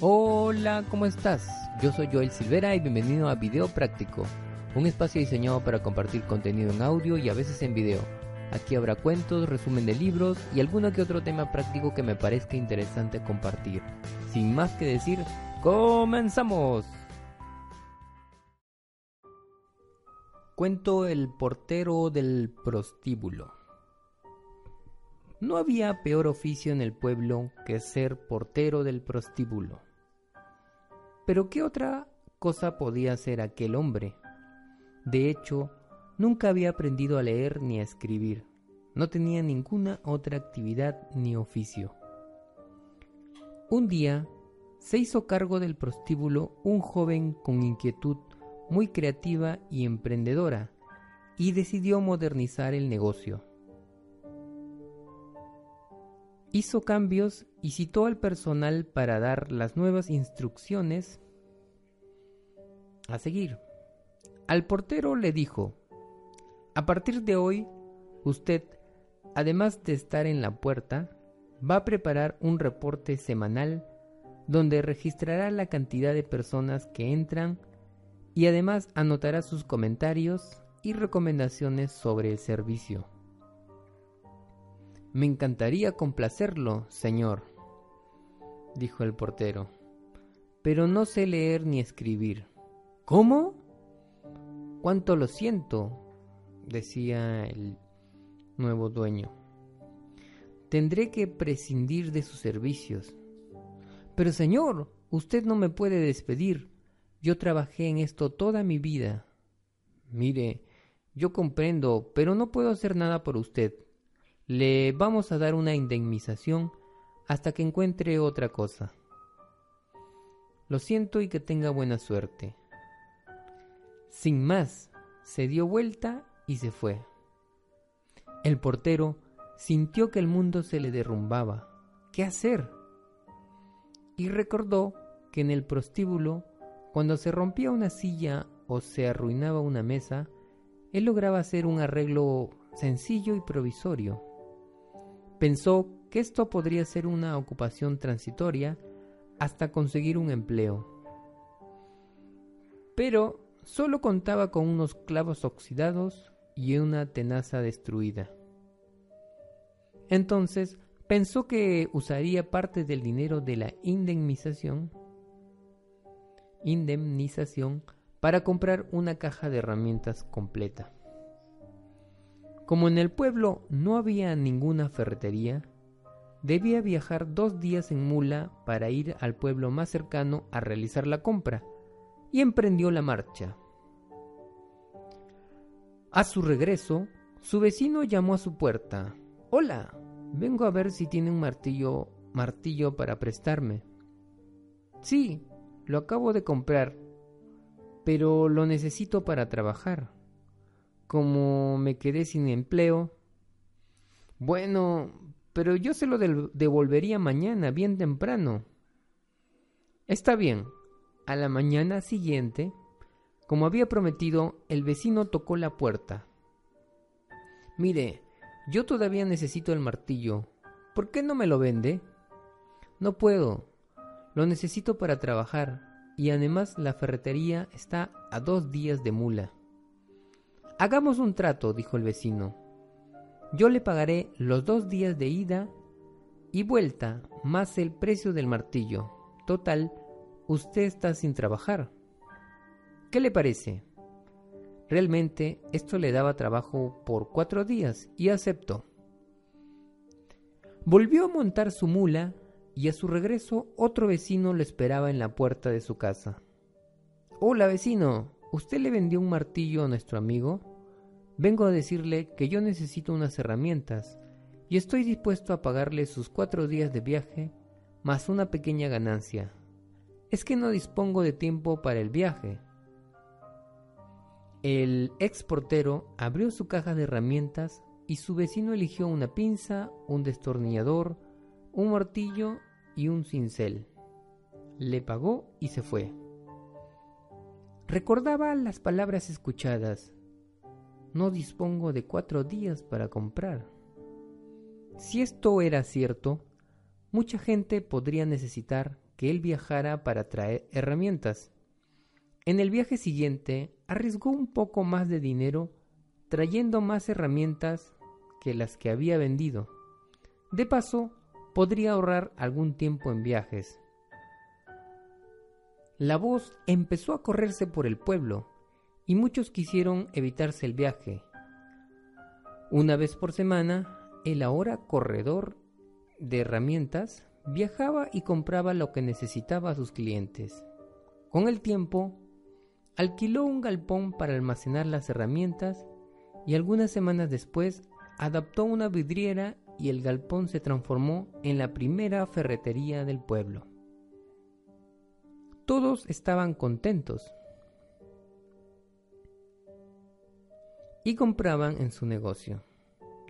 Hola, ¿cómo estás? Yo soy Joel Silvera y bienvenido a Video Práctico, un espacio diseñado para compartir contenido en audio y a veces en video. Aquí habrá cuentos, resumen de libros y alguno que otro tema práctico que me parezca interesante compartir. Sin más que decir, ¡comenzamos! Cuento El portero del prostíbulo. No había peor oficio en el pueblo que ser portero del prostíbulo. Pero ¿qué otra cosa podía hacer aquel hombre? De hecho, nunca había aprendido a leer ni a escribir. No tenía ninguna otra actividad ni oficio. Un día se hizo cargo del prostíbulo un joven con inquietud muy creativa y emprendedora y decidió modernizar el negocio. Hizo cambios y citó al personal para dar las nuevas instrucciones a seguir. Al portero le dijo, a partir de hoy, usted, además de estar en la puerta, va a preparar un reporte semanal donde registrará la cantidad de personas que entran y además anotará sus comentarios y recomendaciones sobre el servicio. Me encantaría complacerlo, señor, dijo el portero, pero no sé leer ni escribir. ¿Cómo? Cuánto lo siento, decía el nuevo dueño. Tendré que prescindir de sus servicios. Pero señor, usted no me puede despedir. Yo trabajé en esto toda mi vida. Mire, yo comprendo, pero no puedo hacer nada por usted. Le vamos a dar una indemnización hasta que encuentre otra cosa. Lo siento y que tenga buena suerte. Sin más, se dio vuelta y se fue. El portero sintió que el mundo se le derrumbaba. ¿Qué hacer? Y recordó que en el prostíbulo, cuando se rompía una silla o se arruinaba una mesa, él lograba hacer un arreglo sencillo y provisorio. Pensó que esto podría ser una ocupación transitoria hasta conseguir un empleo. Pero solo contaba con unos clavos oxidados y una tenaza destruida. Entonces pensó que usaría parte del dinero de la indemnización indemnización para comprar una caja de herramientas completa. Como en el pueblo no había ninguna ferretería, debía viajar dos días en mula para ir al pueblo más cercano a realizar la compra, y emprendió la marcha. A su regreso, su vecino llamó a su puerta. Hola, vengo a ver si tiene un martillo, martillo para prestarme. Sí, lo acabo de comprar, pero lo necesito para trabajar como me quedé sin empleo. Bueno, pero yo se lo devolvería mañana, bien temprano. Está bien. A la mañana siguiente, como había prometido, el vecino tocó la puerta. Mire, yo todavía necesito el martillo. ¿Por qué no me lo vende? No puedo. Lo necesito para trabajar. Y además la ferretería está a dos días de mula. Hagamos un trato, dijo el vecino. Yo le pagaré los dos días de ida y vuelta, más el precio del martillo. Total, usted está sin trabajar. ¿Qué le parece? Realmente esto le daba trabajo por cuatro días y aceptó. Volvió a montar su mula y a su regreso otro vecino lo esperaba en la puerta de su casa. Hola vecino, ¿usted le vendió un martillo a nuestro amigo? Vengo a decirle que yo necesito unas herramientas y estoy dispuesto a pagarle sus cuatro días de viaje más una pequeña ganancia. Es que no dispongo de tiempo para el viaje. El ex portero abrió su caja de herramientas y su vecino eligió una pinza, un destornillador, un martillo y un cincel. Le pagó y se fue. Recordaba las palabras escuchadas no dispongo de cuatro días para comprar. Si esto era cierto, mucha gente podría necesitar que él viajara para traer herramientas. En el viaje siguiente arriesgó un poco más de dinero trayendo más herramientas que las que había vendido. De paso, podría ahorrar algún tiempo en viajes. La voz empezó a correrse por el pueblo y muchos quisieron evitarse el viaje. Una vez por semana, el ahora corredor de herramientas viajaba y compraba lo que necesitaba a sus clientes. Con el tiempo, alquiló un galpón para almacenar las herramientas y algunas semanas después adaptó una vidriera y el galpón se transformó en la primera ferretería del pueblo. Todos estaban contentos y compraban en su negocio.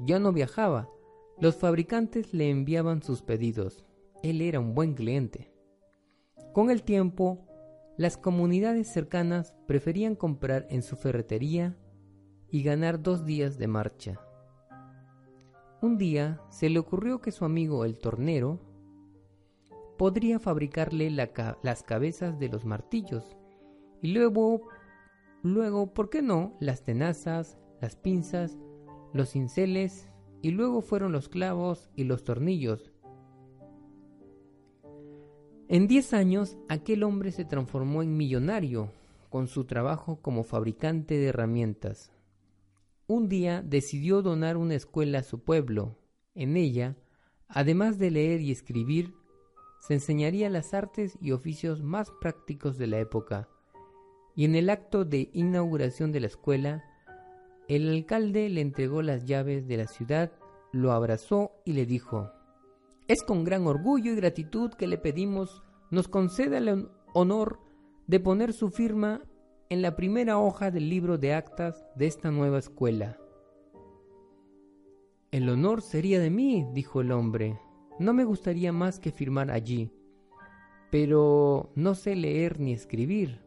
Ya no viajaba, los fabricantes le enviaban sus pedidos. Él era un buen cliente. Con el tiempo, las comunidades cercanas preferían comprar en su ferretería y ganar dos días de marcha. Un día se le ocurrió que su amigo el tornero podría fabricarle las cabezas de los martillos y luego, luego, ¿por qué no?, las tenazas, las pinzas, los cinceles y luego fueron los clavos y los tornillos. En diez años aquel hombre se transformó en millonario con su trabajo como fabricante de herramientas. Un día decidió donar una escuela a su pueblo. En ella, además de leer y escribir, se enseñaría las artes y oficios más prácticos de la época. Y en el acto de inauguración de la escuela, el alcalde le entregó las llaves de la ciudad, lo abrazó y le dijo, Es con gran orgullo y gratitud que le pedimos nos conceda el honor de poner su firma en la primera hoja del libro de actas de esta nueva escuela. El honor sería de mí, dijo el hombre. No me gustaría más que firmar allí. Pero no sé leer ni escribir.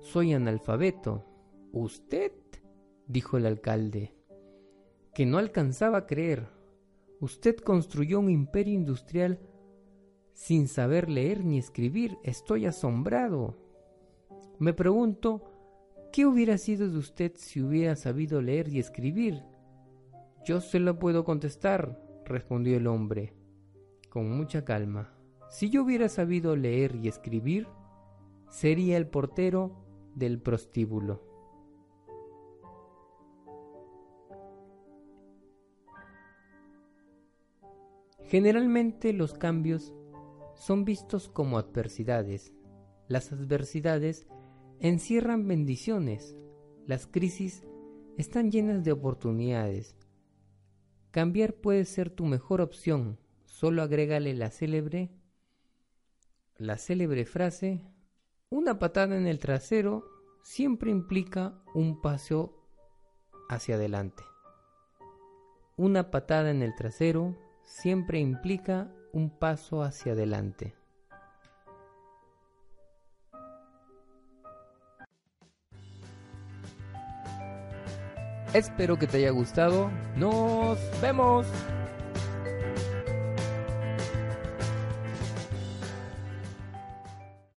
Soy analfabeto. ¿Usted? Dijo el alcalde, que no alcanzaba a creer. Usted construyó un imperio industrial sin saber leer ni escribir. Estoy asombrado. Me pregunto, ¿qué hubiera sido de usted si hubiera sabido leer y escribir? Yo se lo puedo contestar, respondió el hombre, con mucha calma. Si yo hubiera sabido leer y escribir, sería el portero del prostíbulo. Generalmente los cambios son vistos como adversidades. Las adversidades encierran bendiciones. Las crisis están llenas de oportunidades. Cambiar puede ser tu mejor opción. Solo agrégale la célebre la célebre frase una patada en el trasero siempre implica un paso hacia adelante. Una patada en el trasero siempre implica un paso hacia adelante. Espero que te haya gustado. Nos vemos.